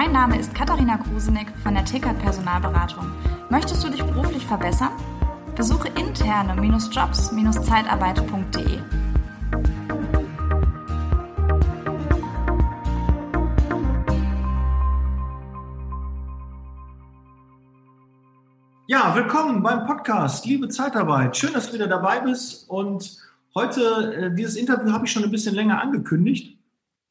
Mein Name ist Katharina Krusenick von der Tickert Personalberatung. Möchtest du dich beruflich verbessern? Besuche interne-jobs-zeitarbeit.de. Ja, willkommen beim Podcast Liebe Zeitarbeit. Schön, dass du wieder dabei bist. Und heute, äh, dieses Interview habe ich schon ein bisschen länger angekündigt,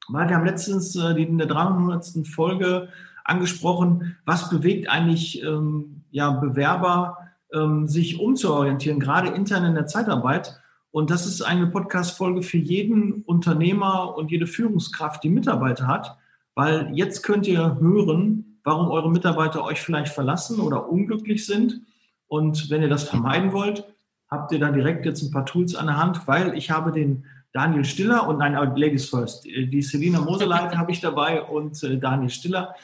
weil wir haben letztens äh, in der 300. Folge angesprochen, was bewegt eigentlich ähm, ja, Bewerber, ähm, sich umzuorientieren, gerade intern in der Zeitarbeit. Und das ist eine Podcast-Folge für jeden Unternehmer und jede Führungskraft, die Mitarbeiter hat, weil jetzt könnt ihr hören, warum eure Mitarbeiter euch vielleicht verlassen oder unglücklich sind. Und wenn ihr das vermeiden wollt, habt ihr da direkt jetzt ein paar Tools an der Hand, weil ich habe den Daniel Stiller und nein, Ladies First, die Selina Moseleit habe ich dabei und äh, Daniel Stiller.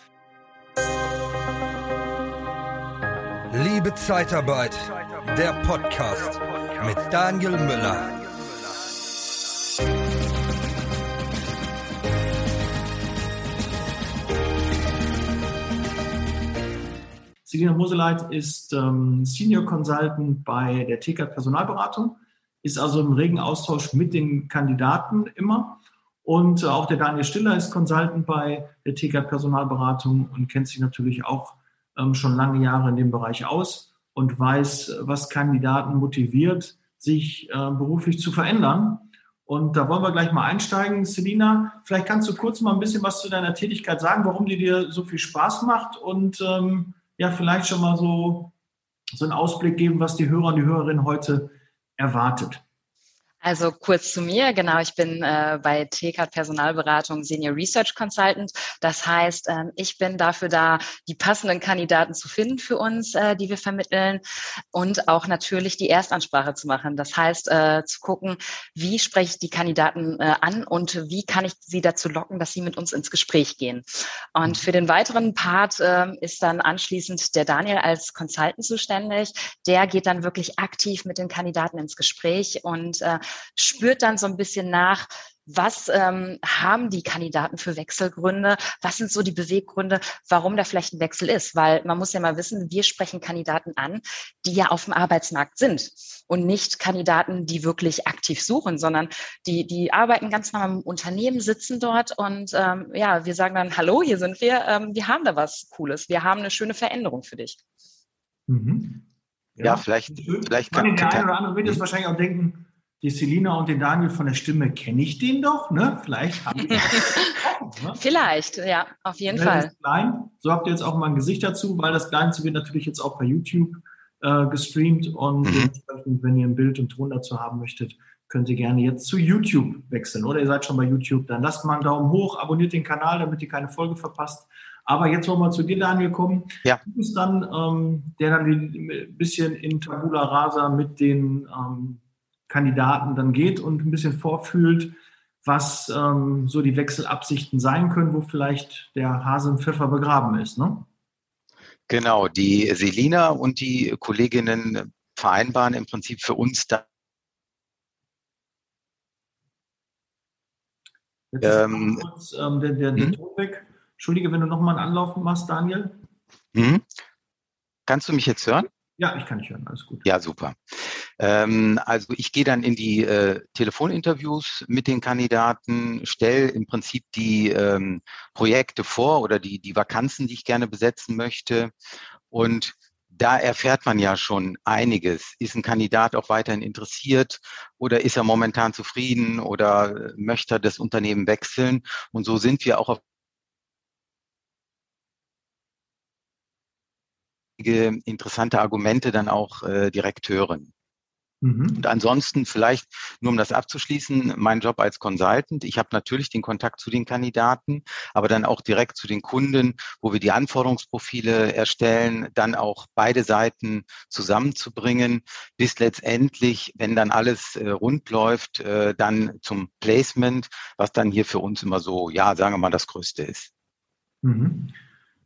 Liebe Zeitarbeit, der Podcast mit Daniel Müller. Selina Moseleit ist ähm, Senior Consultant bei der TK Personalberatung, ist also im regen Austausch mit den Kandidaten immer. Und äh, auch der Daniel Stiller ist Consultant bei der TK Personalberatung und kennt sich natürlich auch ähm, schon lange Jahre in dem Bereich aus und weiß, was Kandidaten motiviert, sich äh, beruflich zu verändern. Und da wollen wir gleich mal einsteigen. Selina, vielleicht kannst du kurz mal ein bisschen was zu deiner Tätigkeit sagen, warum die dir so viel Spaß macht und ähm, ja vielleicht schon mal so, so einen Ausblick geben, was die Hörer und die Hörerinnen heute erwartet. Also kurz zu mir, genau, ich bin äh, bei TCAT Personalberatung Senior Research Consultant. Das heißt, ähm, ich bin dafür da, die passenden Kandidaten zu finden für uns, äh, die wir vermitteln und auch natürlich die Erstansprache zu machen. Das heißt, äh, zu gucken, wie spreche ich die Kandidaten äh, an und wie kann ich sie dazu locken, dass sie mit uns ins Gespräch gehen. Und für den weiteren Part äh, ist dann anschließend der Daniel als Consultant zuständig. Der geht dann wirklich aktiv mit den Kandidaten ins Gespräch und äh, spürt dann so ein bisschen nach, was ähm, haben die Kandidaten für Wechselgründe? Was sind so die Beweggründe, warum da vielleicht ein Wechsel ist? Weil man muss ja mal wissen, wir sprechen Kandidaten an, die ja auf dem Arbeitsmarkt sind und nicht Kandidaten, die wirklich aktiv suchen, sondern die, die arbeiten ganz normal im Unternehmen, sitzen dort und ähm, ja, wir sagen dann, hallo, hier sind wir, ähm, wir haben da was Cooles, wir haben eine schöne Veränderung für dich. Mhm. Ja, ja, vielleicht, vielleicht kann der eine oder andere wird jetzt wahrscheinlich auch denken, die Selina und den Daniel von der Stimme kenne ich den doch, ne? Vielleicht haben die ne? Vielleicht, ja, auf jeden Fall. Klein. So habt ihr jetzt auch mal ein Gesicht dazu, weil das Ganze wird natürlich jetzt auch bei YouTube äh, gestreamt und mhm. dementsprechend, wenn ihr ein Bild und Ton dazu haben möchtet, könnt ihr gerne jetzt zu YouTube wechseln. Oder ihr seid schon bei YouTube, dann lasst mal einen Daumen hoch, abonniert den Kanal, damit ihr keine Folge verpasst. Aber jetzt wollen wir zu dir, Daniel, kommen. Ja. Du bist dann, ähm, der dann ein bisschen in Tabula Rasa mit den ähm, Kandidaten dann geht und ein bisschen vorfühlt, was ähm, so die Wechselabsichten sein können, wo vielleicht der Hase im Pfeffer begraben ist. Ne? Genau, die Selina und die Kolleginnen vereinbaren im Prinzip für uns da. Jetzt ähm, kurz, ähm, der, der, der hm? Ton weg. Entschuldige, wenn du nochmal einen Anlauf machst, Daniel. Hm? Kannst du mich jetzt hören? Ja, ich kann dich hören, alles gut. Ja, super. Ähm, also ich gehe dann in die äh, Telefoninterviews mit den Kandidaten, stelle im Prinzip die ähm, Projekte vor oder die, die Vakanzen, die ich gerne besetzen möchte. Und da erfährt man ja schon einiges. Ist ein Kandidat auch weiterhin interessiert oder ist er momentan zufrieden oder möchte er das Unternehmen wechseln? Und so sind wir auch auf interessante Argumente dann auch äh, direkt hören. Mhm. Und ansonsten vielleicht, nur um das abzuschließen, mein Job als Consultant. Ich habe natürlich den Kontakt zu den Kandidaten, aber dann auch direkt zu den Kunden, wo wir die Anforderungsprofile erstellen, dann auch beide Seiten zusammenzubringen, bis letztendlich, wenn dann alles äh, rund läuft, äh, dann zum Placement, was dann hier für uns immer so, ja, sagen wir mal, das Größte ist. Mhm.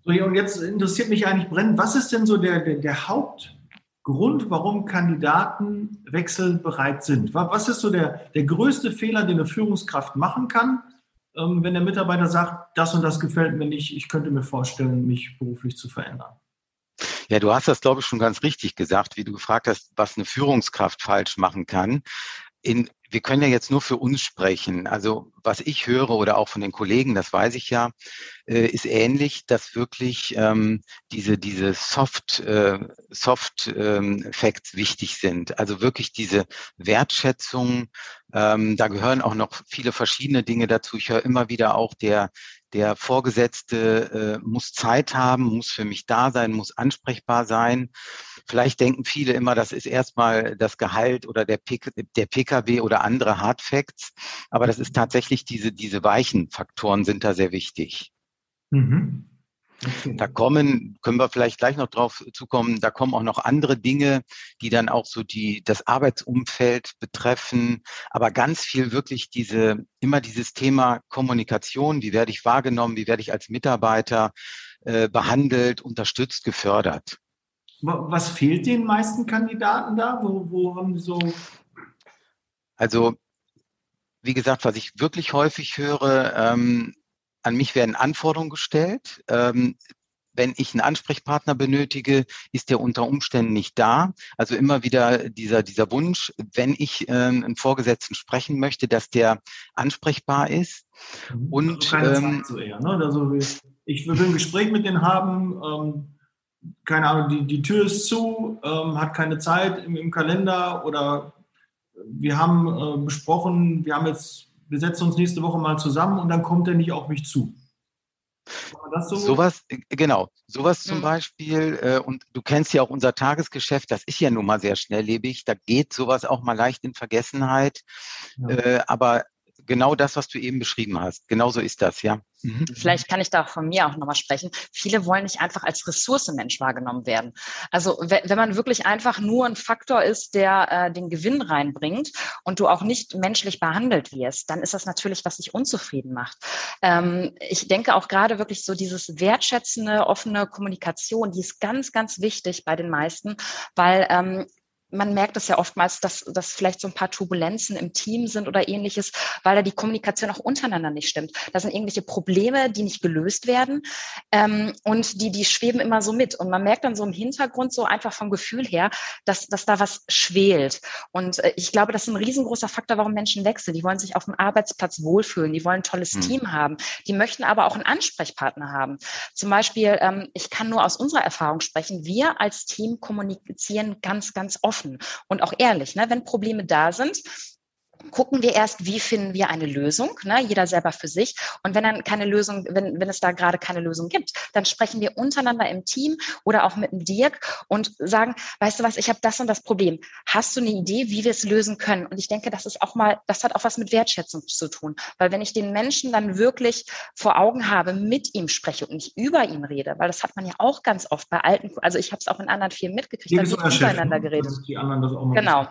So, und jetzt interessiert mich eigentlich brennend, was ist denn so der, der, der Haupt Grund, warum Kandidaten wechselbereit sind? Was ist so der, der größte Fehler, den eine Führungskraft machen kann, ähm, wenn der Mitarbeiter sagt, das und das gefällt mir nicht, ich könnte mir vorstellen, mich beruflich zu verändern? Ja, du hast das, glaube ich, schon ganz richtig gesagt, wie du gefragt hast, was eine Führungskraft falsch machen kann. In, wir können ja jetzt nur für uns sprechen. Also was ich höre oder auch von den Kollegen, das weiß ich ja, äh, ist ähnlich, dass wirklich ähm, diese diese Soft äh, Soft ähm, Facts wichtig sind. Also wirklich diese Wertschätzung. Ähm, da gehören auch noch viele verschiedene Dinge dazu. Ich höre immer wieder auch der der Vorgesetzte äh, muss Zeit haben, muss für mich da sein, muss ansprechbar sein. Vielleicht denken viele immer, das ist erstmal das Gehalt oder der, PK, der PKW oder andere Hard Facts. Aber das ist tatsächlich diese, diese weichen Faktoren sind da sehr wichtig. Mhm. Okay. Da kommen, können wir vielleicht gleich noch drauf zukommen, da kommen auch noch andere Dinge, die dann auch so die, das Arbeitsumfeld betreffen, aber ganz viel wirklich diese, immer dieses Thema Kommunikation, wie werde ich wahrgenommen, wie werde ich als Mitarbeiter äh, behandelt, unterstützt, gefördert. Was fehlt den meisten Kandidaten da? Wo, wo haben so? Also, wie gesagt, was ich wirklich häufig höre, ähm, an mich werden Anforderungen gestellt. Ähm, wenn ich einen Ansprechpartner benötige, ist der unter Umständen nicht da. Also immer wieder dieser, dieser Wunsch, wenn ich äh, einen Vorgesetzten sprechen möchte, dass der ansprechbar ist. Mhm. Und also ähm, so eher, ne? also ich will ein Gespräch mit denen haben. Ähm, keine Ahnung, die, die Tür ist zu, ähm, hat keine Zeit im, im Kalender oder wir haben äh, besprochen, wir haben jetzt wir setzen uns nächste Woche mal zusammen und dann kommt er nicht auf mich zu. So? Sowas, äh, genau, sowas zum mhm. Beispiel, äh, und du kennst ja auch unser Tagesgeschäft, das ist ja nun mal sehr schnelllebig, da geht sowas auch mal leicht in Vergessenheit, ja. äh, aber genau das, was du eben beschrieben hast. Genauso ist das, ja. Mhm. Vielleicht kann ich da auch von mir auch nochmal sprechen. Viele wollen nicht einfach als Ressourcenmensch wahrgenommen werden. Also wenn man wirklich einfach nur ein Faktor ist, der äh, den Gewinn reinbringt und du auch nicht menschlich behandelt wirst, dann ist das natürlich, was dich unzufrieden macht. Ähm, ich denke auch gerade wirklich so dieses wertschätzende, offene Kommunikation, die ist ganz, ganz wichtig bei den meisten, weil ähm, man merkt es ja oftmals, dass, dass vielleicht so ein paar Turbulenzen im Team sind oder ähnliches, weil da die Kommunikation auch untereinander nicht stimmt. Da sind irgendwelche Probleme, die nicht gelöst werden ähm, und die, die schweben immer so mit. Und man merkt dann so im Hintergrund so einfach vom Gefühl her, dass, dass da was schwelt. Und äh, ich glaube, das ist ein riesengroßer Faktor, warum Menschen wechseln. Die wollen sich auf dem Arbeitsplatz wohlfühlen, die wollen ein tolles mhm. Team haben, die möchten aber auch einen Ansprechpartner haben. Zum Beispiel, ähm, ich kann nur aus unserer Erfahrung sprechen, wir als Team kommunizieren ganz, ganz oft offen und auch ehrlich. Ne? Wenn Probleme da sind, gucken wir erst, wie finden wir eine Lösung, ne? jeder selber für sich. Und wenn dann keine Lösung, wenn, wenn es da gerade keine Lösung gibt, dann sprechen wir untereinander im Team oder auch mit dem Dirk und sagen, weißt du was, ich habe das und das Problem. Hast du eine Idee, wie wir es lösen können? Und ich denke, das ist auch mal, das hat auch was mit Wertschätzung zu tun. Weil wenn ich den Menschen dann wirklich vor Augen habe, mit ihm spreche und nicht über ihn rede, weil das hat man ja auch ganz oft bei alten, also ich habe es auch in anderen Firmen mitgekriegt, da wird untereinander ne? geredet. genau.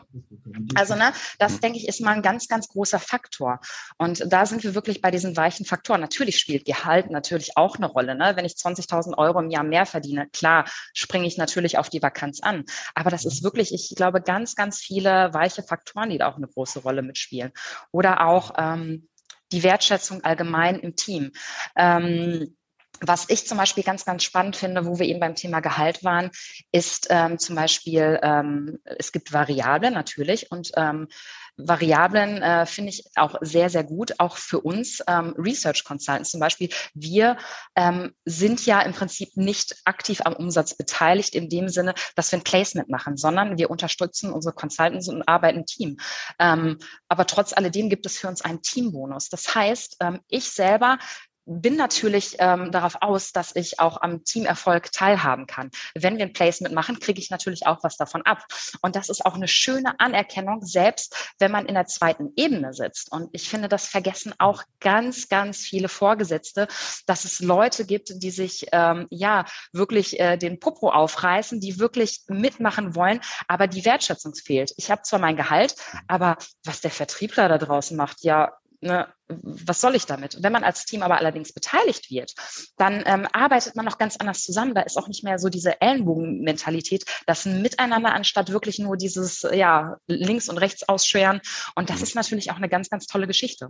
Also ne, das denke ich ist mal ein ganz, ganz großer Faktor. Und da sind wir wirklich bei diesen weichen Faktoren. Natürlich spielt Gehalt natürlich auch eine Rolle. Ne? Wenn ich 20.000 Euro im Jahr mehr verdiene, klar, springe ich natürlich auf die Vakanz an. Aber das ist wirklich, ich glaube, ganz, ganz viele weiche Faktoren, die da auch eine große Rolle mitspielen. Oder auch ähm, die Wertschätzung allgemein im Team. Ähm, was ich zum Beispiel ganz, ganz spannend finde, wo wir eben beim Thema Gehalt waren, ist ähm, zum Beispiel, ähm, es gibt Variablen natürlich und ähm, Variablen äh, finde ich auch sehr, sehr gut, auch für uns ähm, Research Consultants zum Beispiel. Wir ähm, sind ja im Prinzip nicht aktiv am Umsatz beteiligt in dem Sinne, dass wir ein Placement machen, sondern wir unterstützen unsere Consultants und arbeiten im Team. Ähm, aber trotz alledem gibt es für uns einen Teambonus. Das heißt, ähm, ich selber bin natürlich ähm, darauf aus, dass ich auch am Teamerfolg teilhaben kann. Wenn wir ein Placement machen, kriege ich natürlich auch was davon ab. Und das ist auch eine schöne Anerkennung, selbst wenn man in der zweiten Ebene sitzt. Und ich finde, das vergessen auch ganz, ganz viele Vorgesetzte, dass es Leute gibt, die sich ähm, ja wirklich äh, den Popo aufreißen, die wirklich mitmachen wollen, aber die Wertschätzung fehlt. Ich habe zwar mein Gehalt, aber was der Vertriebler da draußen macht, ja, ne, was soll ich damit? Wenn man als Team aber allerdings beteiligt wird, dann ähm, arbeitet man noch ganz anders zusammen. Da ist auch nicht mehr so diese Ellenbogenmentalität, das Miteinander anstatt wirklich nur dieses ja links und rechts ausschweren. Und das mhm. ist natürlich auch eine ganz, ganz tolle Geschichte.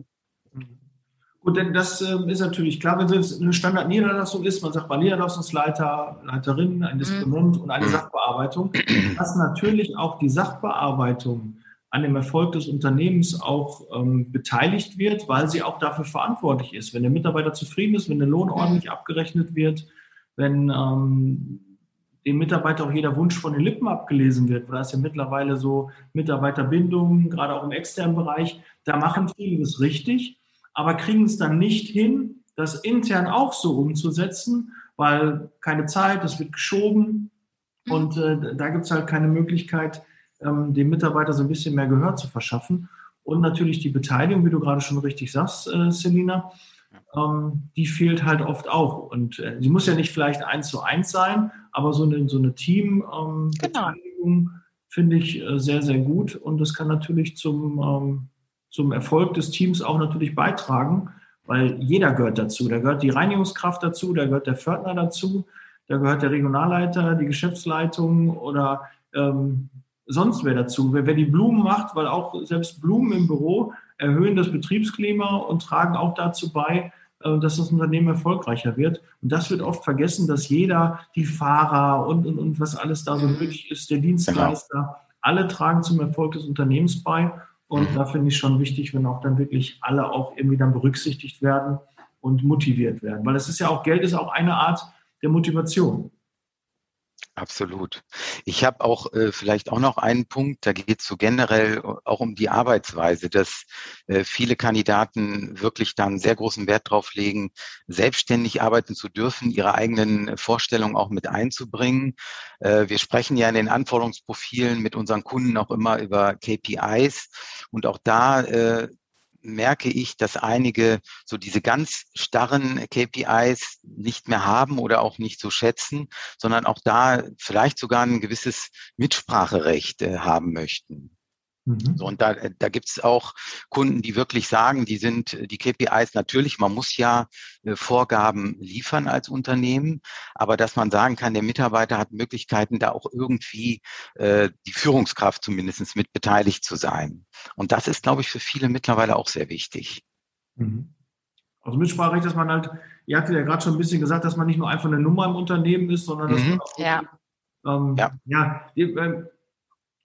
Mhm. Gut, denn das äh, ist natürlich klar, wenn es eine Standardniederlassung ist, man sagt mal Niederlassungsleiter, Leiterin, ein Disponent mhm. und eine mhm. Sachbearbeitung, dass natürlich auch die Sachbearbeitung an dem Erfolg des Unternehmens auch ähm, beteiligt wird, weil sie auch dafür verantwortlich ist. Wenn der Mitarbeiter zufrieden ist, wenn der Lohn ordentlich abgerechnet wird, wenn ähm, dem Mitarbeiter auch jeder Wunsch von den Lippen abgelesen wird, weil das ja mittlerweile so Mitarbeiterbindung, gerade auch im externen Bereich, da machen viele das richtig, aber kriegen es dann nicht hin, das intern auch so umzusetzen, weil keine Zeit, es wird geschoben mhm. und äh, da gibt es halt keine Möglichkeit, ähm, dem Mitarbeiter so ein bisschen mehr Gehör zu verschaffen. Und natürlich die Beteiligung, wie du gerade schon richtig sagst, äh, Selina, ähm, die fehlt halt oft auch. Und äh, sie muss ja nicht vielleicht eins zu eins sein, aber so eine, so eine Team-Beteiligung ähm, genau. finde ich äh, sehr, sehr gut. Und das kann natürlich zum, ähm, zum Erfolg des Teams auch natürlich beitragen, weil jeder gehört dazu. Da gehört die Reinigungskraft dazu, da gehört der Fördner dazu, da gehört der Regionalleiter, die Geschäftsleitung oder ähm, sonst wer dazu. Wer, wer die Blumen macht, weil auch selbst Blumen im Büro erhöhen das Betriebsklima und tragen auch dazu bei, äh, dass das Unternehmen erfolgreicher wird. Und das wird oft vergessen, dass jeder, die Fahrer und, und, und was alles da so nötig ist, der Dienstleister, genau. alle tragen zum Erfolg des Unternehmens bei. Und mhm. da finde ich schon wichtig, wenn auch dann wirklich alle auch irgendwie dann berücksichtigt werden und motiviert werden. Weil es ist ja auch, Geld ist auch eine Art der Motivation. Absolut. Ich habe auch äh, vielleicht auch noch einen Punkt, da geht es so generell auch um die Arbeitsweise, dass äh, viele Kandidaten wirklich dann sehr großen Wert drauf legen, selbstständig arbeiten zu dürfen, ihre eigenen Vorstellungen auch mit einzubringen. Äh, wir sprechen ja in den Anforderungsprofilen mit unseren Kunden auch immer über KPIs und auch da äh, merke ich, dass einige so diese ganz starren KPIs nicht mehr haben oder auch nicht so schätzen, sondern auch da vielleicht sogar ein gewisses Mitspracherecht äh, haben möchten. Mhm. So, und da, äh, da gibt es auch Kunden, die wirklich sagen, die sind äh, die KPIs natürlich, man muss ja äh, Vorgaben liefern als Unternehmen, aber dass man sagen kann, der Mitarbeiter hat Möglichkeiten, da auch irgendwie äh, die Führungskraft zumindest mit beteiligt zu sein. Und das ist, glaube ich, für viele mittlerweile auch sehr wichtig. Mhm. Also Mitspracherecht, dass man halt, ihr hattet ja gerade schon ein bisschen gesagt, dass man nicht nur einfach eine Nummer im Unternehmen ist, sondern dass mhm. man auch ja. Ähm, ja. ja,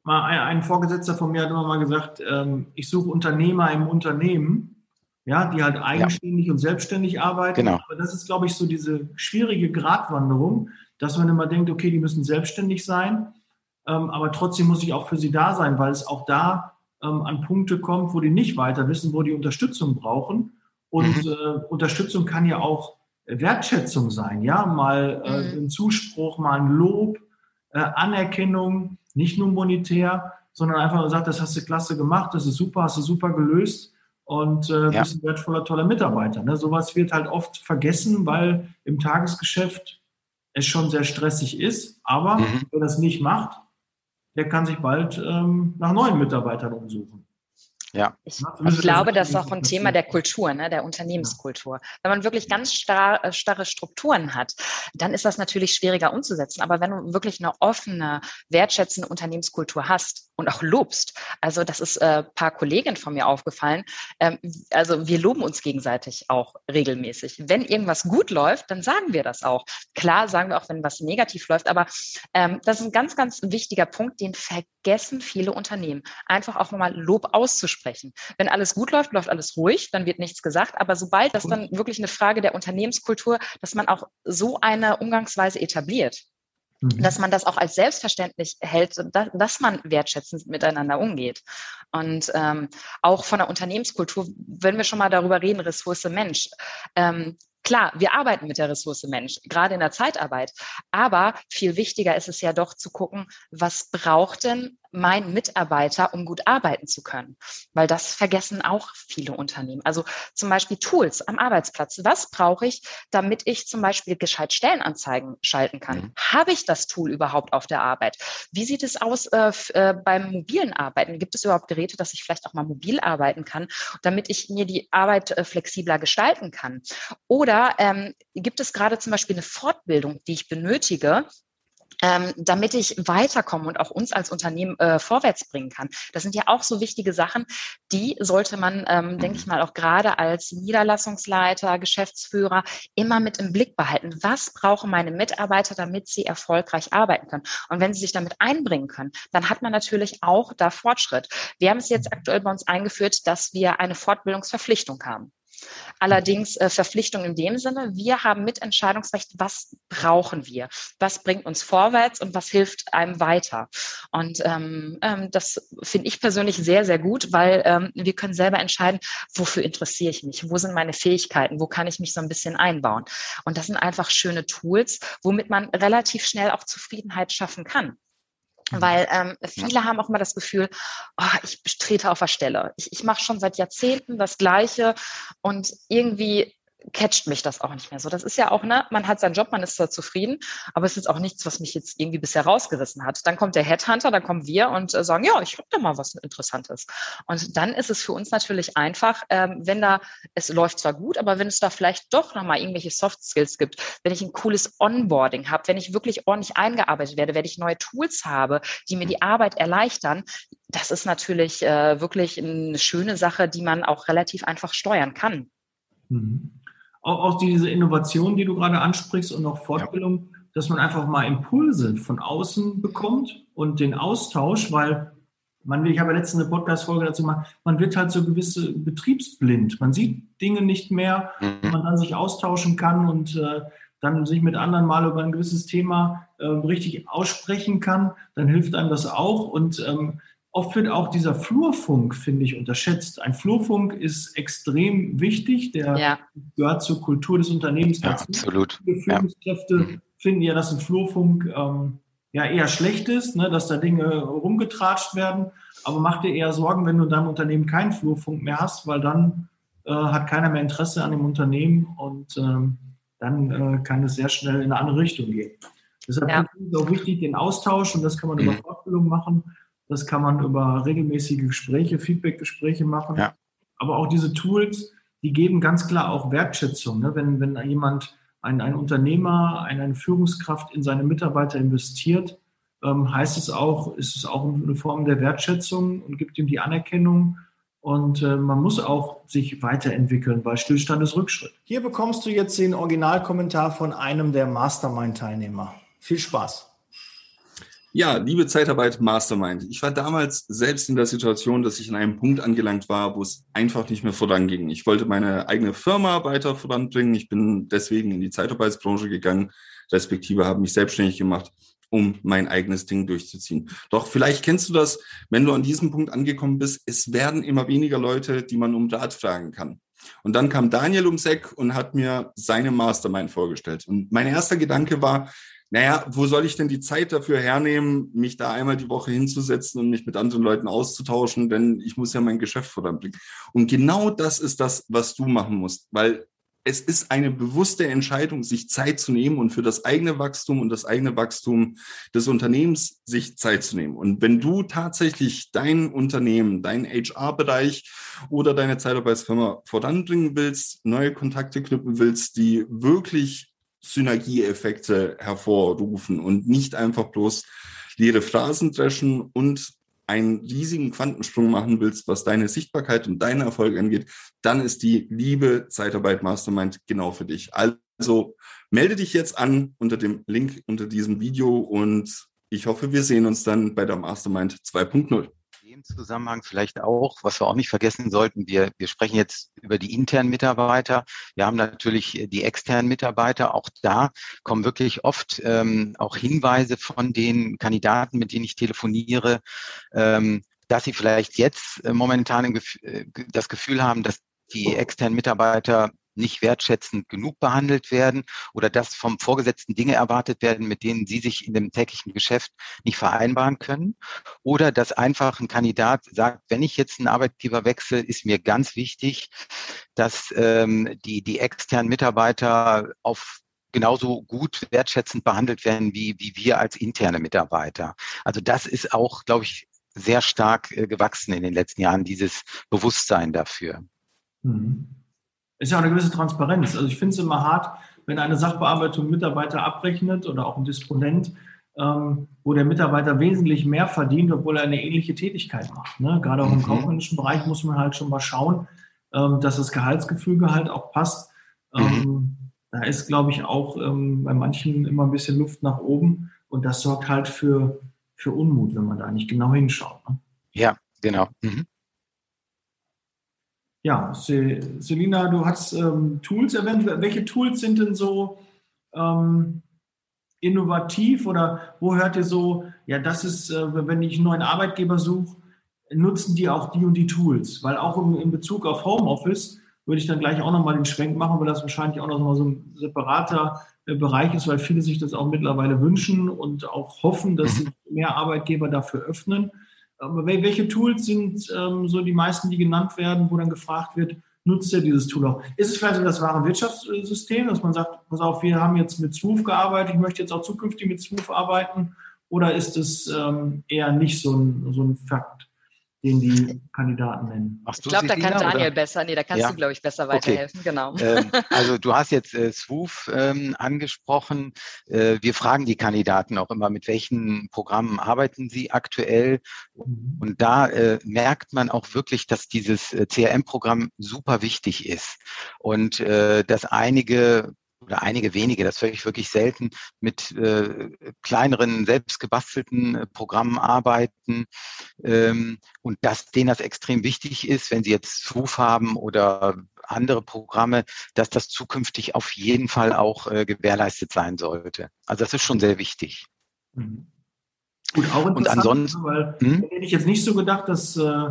mal ein, ein, Vorgesetzter von mir hat immer mal gesagt, ähm, ich suche Unternehmer im Unternehmen, ja, die halt eigenständig ja. und selbstständig arbeiten. Genau. Aber das ist, glaube ich, so diese schwierige Gratwanderung, dass man immer denkt, okay, die müssen selbstständig sein, ähm, aber trotzdem muss ich auch für sie da sein, weil es auch da ähm, an Punkte kommt, wo die nicht weiter wissen, wo die Unterstützung brauchen. Und mhm. äh, Unterstützung kann ja auch Wertschätzung sein, ja, mal äh, mhm. ein Zuspruch, mal ein Lob, äh, Anerkennung nicht nur monetär, sondern einfach sagt, das hast du klasse gemacht, das ist super, hast du super gelöst und äh, ja. bist ein wertvoller, toller Mitarbeiter. Ne? Sowas wird halt oft vergessen, weil im Tagesgeschäft es schon sehr stressig ist. Aber mhm. wer das nicht macht, der kann sich bald ähm, nach neuen Mitarbeitern umsuchen. Ja. Ich, ich glaube, das ist auch ein Thema der Kultur, ne, der Unternehmenskultur. Wenn man wirklich ganz starr, äh, starre Strukturen hat, dann ist das natürlich schwieriger umzusetzen. Aber wenn du wirklich eine offene, wertschätzende Unternehmenskultur hast und auch lobst, also das ist äh, paar Kolleginnen von mir aufgefallen, ähm, also wir loben uns gegenseitig auch regelmäßig. Wenn irgendwas gut läuft, dann sagen wir das auch. Klar sagen wir auch, wenn was negativ läuft, aber ähm, das ist ein ganz, ganz wichtiger Punkt, den vergessen viele Unternehmen. Einfach auch nochmal Lob auszusprechen sprechen. Wenn alles gut läuft, läuft alles ruhig, dann wird nichts gesagt. Aber sobald das dann wirklich eine Frage der Unternehmenskultur, dass man auch so eine Umgangsweise etabliert, mhm. dass man das auch als selbstverständlich hält, dass, man wertschätzend miteinander umgeht. Und ähm, auch von der Unternehmenskultur, wenn wir schon mal darüber reden, Ressource Mensch, ähm, Klar, wir arbeiten mit der Ressource Mensch, gerade in der Zeitarbeit. Aber viel wichtiger ist es ja doch zu gucken, was braucht denn mein Mitarbeiter, um gut arbeiten zu können? Weil das vergessen auch viele Unternehmen. Also zum Beispiel Tools am Arbeitsplatz. Was brauche ich, damit ich zum Beispiel gescheit Stellenanzeigen schalten kann? Mhm. Habe ich das Tool überhaupt auf der Arbeit? Wie sieht es aus äh, äh, beim mobilen Arbeiten? Gibt es überhaupt Geräte, dass ich vielleicht auch mal mobil arbeiten kann, damit ich mir die Arbeit äh, flexibler gestalten kann? Oder ähm, gibt es gerade zum Beispiel eine Fortbildung, die ich benötige, ähm, damit ich weiterkomme und auch uns als Unternehmen äh, vorwärts bringen kann. Das sind ja auch so wichtige Sachen, die sollte man, ähm, denke ich mal, auch gerade als Niederlassungsleiter, Geschäftsführer immer mit im Blick behalten. Was brauchen meine Mitarbeiter, damit sie erfolgreich arbeiten können? Und wenn sie sich damit einbringen können, dann hat man natürlich auch da Fortschritt. Wir haben es jetzt aktuell bei uns eingeführt, dass wir eine Fortbildungsverpflichtung haben. Allerdings äh, Verpflichtung in dem Sinne, wir haben Mitentscheidungsrecht, was brauchen wir, was bringt uns vorwärts und was hilft einem weiter. Und ähm, ähm, das finde ich persönlich sehr, sehr gut, weil ähm, wir können selber entscheiden, wofür interessiere ich mich, wo sind meine Fähigkeiten, wo kann ich mich so ein bisschen einbauen. Und das sind einfach schöne Tools, womit man relativ schnell auch Zufriedenheit schaffen kann. Mhm. Weil ähm, viele haben auch immer das Gefühl, oh, ich trete auf der Stelle. Ich, ich mache schon seit Jahrzehnten das Gleiche und irgendwie catcht mich das auch nicht mehr so. Das ist ja auch, ne, man hat seinen Job, man ist zwar zufrieden, aber es ist auch nichts, was mich jetzt irgendwie bisher rausgerissen hat. Dann kommt der Headhunter, dann kommen wir und äh, sagen, ja, ich habe da mal was Interessantes. Und dann ist es für uns natürlich einfach, ähm, wenn da, es läuft zwar gut, aber wenn es da vielleicht doch nochmal irgendwelche Soft Skills gibt, wenn ich ein cooles Onboarding habe, wenn ich wirklich ordentlich eingearbeitet werde, wenn ich neue Tools habe, die mir die Arbeit erleichtern, das ist natürlich äh, wirklich eine schöne Sache, die man auch relativ einfach steuern kann. Mhm auch, auch diese Innovation, die du gerade ansprichst und auch Fortbildung, ja. dass man einfach mal Impulse von außen bekommt und den Austausch, weil man, ich habe letztens eine Podcast-Folge dazu gemacht, man wird halt so gewisse betriebsblind. Man sieht Dinge nicht mehr, mhm. man dann sich austauschen kann und äh, dann sich mit anderen mal über ein gewisses Thema äh, richtig aussprechen kann, dann hilft einem das auch. Und ähm, Oft wird auch dieser Flurfunk, finde ich, unterschätzt. Ein Flurfunk ist extrem wichtig. Der ja. gehört zur Kultur des Unternehmens dazu. Ja, absolut. Die Führungskräfte ja. Mhm. finden ja, dass ein Flurfunk ähm, ja eher schlecht ist, ne, dass da Dinge rumgetratscht werden. Aber mach dir eher Sorgen, wenn du in deinem Unternehmen keinen Flurfunk mehr hast, weil dann äh, hat keiner mehr Interesse an dem Unternehmen und ähm, dann äh, kann es sehr schnell in eine andere Richtung gehen. Deshalb ja. ist es auch wichtig, den Austausch und das kann man mhm. über Fortbildung machen das kann man über regelmäßige Gespräche, Feedbackgespräche machen. Ja. Aber auch diese Tools, die geben ganz klar auch Wertschätzung. Ne? Wenn, wenn jemand, ein, ein Unternehmer, eine Führungskraft in seine Mitarbeiter investiert, ähm, heißt es auch, ist es auch eine Form der Wertschätzung und gibt ihm die Anerkennung. Und äh, man muss auch sich weiterentwickeln, weil Stillstand ist Rückschritt. Hier bekommst du jetzt den Originalkommentar von einem der Mastermind-Teilnehmer. Viel Spaß. Ja, liebe Zeitarbeit Mastermind. Ich war damals selbst in der Situation, dass ich an einem Punkt angelangt war, wo es einfach nicht mehr voranging. Ich wollte meine eigene Firma weiter voranbringen. Ich bin deswegen in die Zeitarbeitsbranche gegangen, respektive habe mich selbstständig gemacht, um mein eigenes Ding durchzuziehen. Doch vielleicht kennst du das, wenn du an diesem Punkt angekommen bist, es werden immer weniger Leute, die man um Rat fragen kann. Und dann kam Daniel ums Eck und hat mir seine Mastermind vorgestellt. Und mein erster Gedanke war, naja, wo soll ich denn die Zeit dafür hernehmen, mich da einmal die Woche hinzusetzen und mich mit anderen Leuten auszutauschen, denn ich muss ja mein Geschäft voranbringen. Und genau das ist das, was du machen musst, weil es ist eine bewusste Entscheidung, sich Zeit zu nehmen und für das eigene Wachstum und das eigene Wachstum des Unternehmens sich Zeit zu nehmen. Und wenn du tatsächlich dein Unternehmen, deinen HR-Bereich oder deine Zeitarbeitsfirma voranbringen willst, neue Kontakte knüpfen willst, die wirklich Synergieeffekte hervorrufen und nicht einfach bloß leere Phrasen dreschen und einen riesigen Quantensprung machen willst, was deine Sichtbarkeit und deinen Erfolg angeht, dann ist die liebe Zeitarbeit Mastermind genau für dich. Also melde dich jetzt an unter dem Link unter diesem Video und ich hoffe, wir sehen uns dann bei der Mastermind 2.0 dem Zusammenhang vielleicht auch, was wir auch nicht vergessen sollten, wir, wir sprechen jetzt über die internen Mitarbeiter. Wir haben natürlich die externen Mitarbeiter. Auch da kommen wirklich oft ähm, auch Hinweise von den Kandidaten, mit denen ich telefoniere, ähm, dass sie vielleicht jetzt äh, momentan äh, das Gefühl haben, dass die externen Mitarbeiter nicht wertschätzend genug behandelt werden oder dass vom Vorgesetzten Dinge erwartet werden, mit denen sie sich in dem täglichen Geschäft nicht vereinbaren können. Oder dass einfach ein Kandidat sagt, wenn ich jetzt einen Arbeitgeber wechsle, ist mir ganz wichtig, dass ähm, die, die externen Mitarbeiter auf genauso gut wertschätzend behandelt werden wie, wie wir als interne Mitarbeiter. Also das ist auch, glaube ich, sehr stark äh, gewachsen in den letzten Jahren, dieses Bewusstsein dafür. Mhm ist ja auch eine gewisse Transparenz. Also ich finde es immer hart, wenn eine Sachbearbeitung Mitarbeiter abrechnet oder auch ein Disponent, ähm, wo der Mitarbeiter wesentlich mehr verdient, obwohl er eine ähnliche Tätigkeit macht. Ne? Gerade auch im mhm. kaufmännischen Bereich muss man halt schon mal schauen, ähm, dass das Gehaltsgefüge halt auch passt. Mhm. Ähm, da ist, glaube ich, auch ähm, bei manchen immer ein bisschen Luft nach oben und das sorgt halt für, für Unmut, wenn man da nicht genau hinschaut. Ne? Ja, genau. Mhm. Ja, Selina, du hast ähm, Tools erwähnt. Welche Tools sind denn so ähm, innovativ oder wo hört ihr so, ja, das ist, äh, wenn ich einen neuen Arbeitgeber suche, nutzen die auch die und die Tools? Weil auch im, in Bezug auf Homeoffice würde ich dann gleich auch nochmal den Schwenk machen, weil das wahrscheinlich auch nochmal so ein separater äh, Bereich ist, weil viele sich das auch mittlerweile wünschen und auch hoffen, dass sich mhm. mehr Arbeitgeber dafür öffnen. Welche Tools sind ähm, so die meisten, die genannt werden, wo dann gefragt wird, nutzt er dieses Tool auch. Ist es vielleicht so das wahre Wirtschaftssystem, dass man sagt, pass auf, wir haben jetzt mit Swoof gearbeitet, ich möchte jetzt auch zukünftig mit Swoof arbeiten? Oder ist es ähm, eher nicht so ein, so ein Fakt? Den die Kandidaten nennen. ich glaube, da kann Daniel oder? besser, nee, da kannst ja? du, glaube ich, besser weiterhelfen, okay. genau. Ähm, also du hast jetzt äh, Swoof ähm, angesprochen. Äh, wir fragen die Kandidaten auch immer, mit welchen Programmen arbeiten sie aktuell. Mhm. Und da äh, merkt man auch wirklich, dass dieses äh, CRM-Programm super wichtig ist und äh, dass einige oder einige wenige, das höre ich wirklich selten, mit äh, kleineren, selbst gebastelten äh, Programmen arbeiten ähm, und dass denen das extrem wichtig ist, wenn sie jetzt Swoof haben oder andere Programme, dass das zukünftig auf jeden Fall auch äh, gewährleistet sein sollte. Also das ist schon sehr wichtig. Mhm. Gut, auch interessant, und ansonsten, weil hm? hätte ich jetzt nicht so gedacht, dass, äh,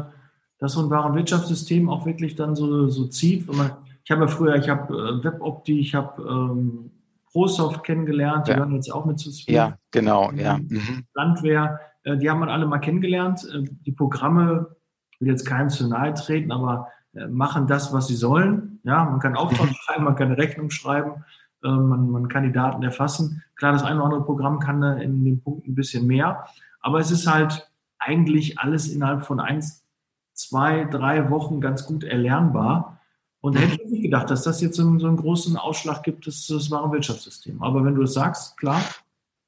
dass so ein Warenwirtschaftssystem auch wirklich dann so, so zieht, wenn man ich habe früher, ich habe äh, WebOpti, ich habe ähm, ProSoft kennengelernt, die ja. gehören jetzt auch mit zu Swing. Ja, genau, ja. Mhm. Landwehr, äh, die haben man alle mal kennengelernt. Äh, die Programme, will jetzt keinem zu nahe treten, aber äh, machen das, was sie sollen. Ja, man kann Auftrag schreiben, man kann eine Rechnung schreiben, äh, man, man kann die Daten erfassen. Klar, das eine oder andere Programm kann in den Punkten ein bisschen mehr, aber es ist halt eigentlich alles innerhalb von eins, zwei, drei Wochen ganz gut erlernbar. Und da hätte ich nicht gedacht, dass das jetzt so einen, so einen großen Ausschlag gibt, das, das wahre Wirtschaftssystem. Aber wenn du es sagst, klar.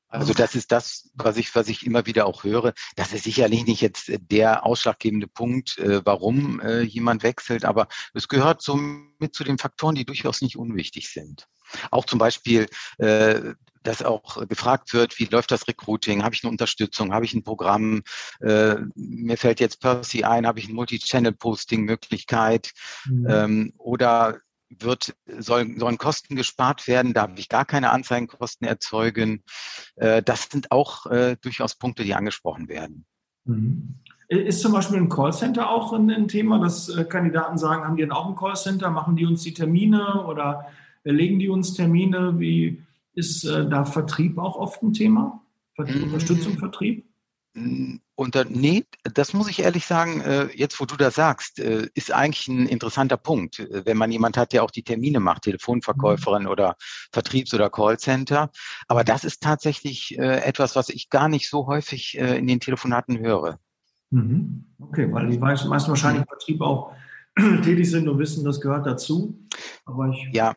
Also das ist das, was ich, was ich immer wieder auch höre. Das ist sicherlich nicht jetzt der ausschlaggebende Punkt, äh, warum äh, jemand wechselt, aber es gehört so mit zu den Faktoren, die durchaus nicht unwichtig sind. Auch zum Beispiel äh, dass auch gefragt wird, wie läuft das Recruiting? Habe ich eine Unterstützung? Habe ich ein Programm? Äh, mir fällt jetzt Percy ein, habe ich eine Multi-Channel-Posting-Möglichkeit? Mhm. Ähm, oder wird, soll, sollen Kosten gespart werden? Darf ich gar keine Anzeigenkosten erzeugen? Äh, das sind auch äh, durchaus Punkte, die angesprochen werden. Mhm. Ist zum Beispiel ein Callcenter auch ein, ein Thema, dass äh, Kandidaten sagen, haben die denn auch ein Callcenter? Machen die uns die Termine oder legen die uns Termine? Wie, ist äh, da Vertrieb auch oft ein Thema? Mhm. Unterstützung, Vertrieb? Unter, nee, das muss ich ehrlich sagen, äh, jetzt wo du das sagst, äh, ist eigentlich ein interessanter Punkt. Äh, wenn man jemand hat, der auch die Termine macht, Telefonverkäuferin mhm. oder Vertriebs- oder Callcenter. Aber das ist tatsächlich etwas, was ich gar nicht so häufig in den Telefonaten höre. Mhm. Okay, weil die meisten wahrscheinlich im Vertrieb auch tätig sind und wissen, das gehört dazu. Aber ich ja,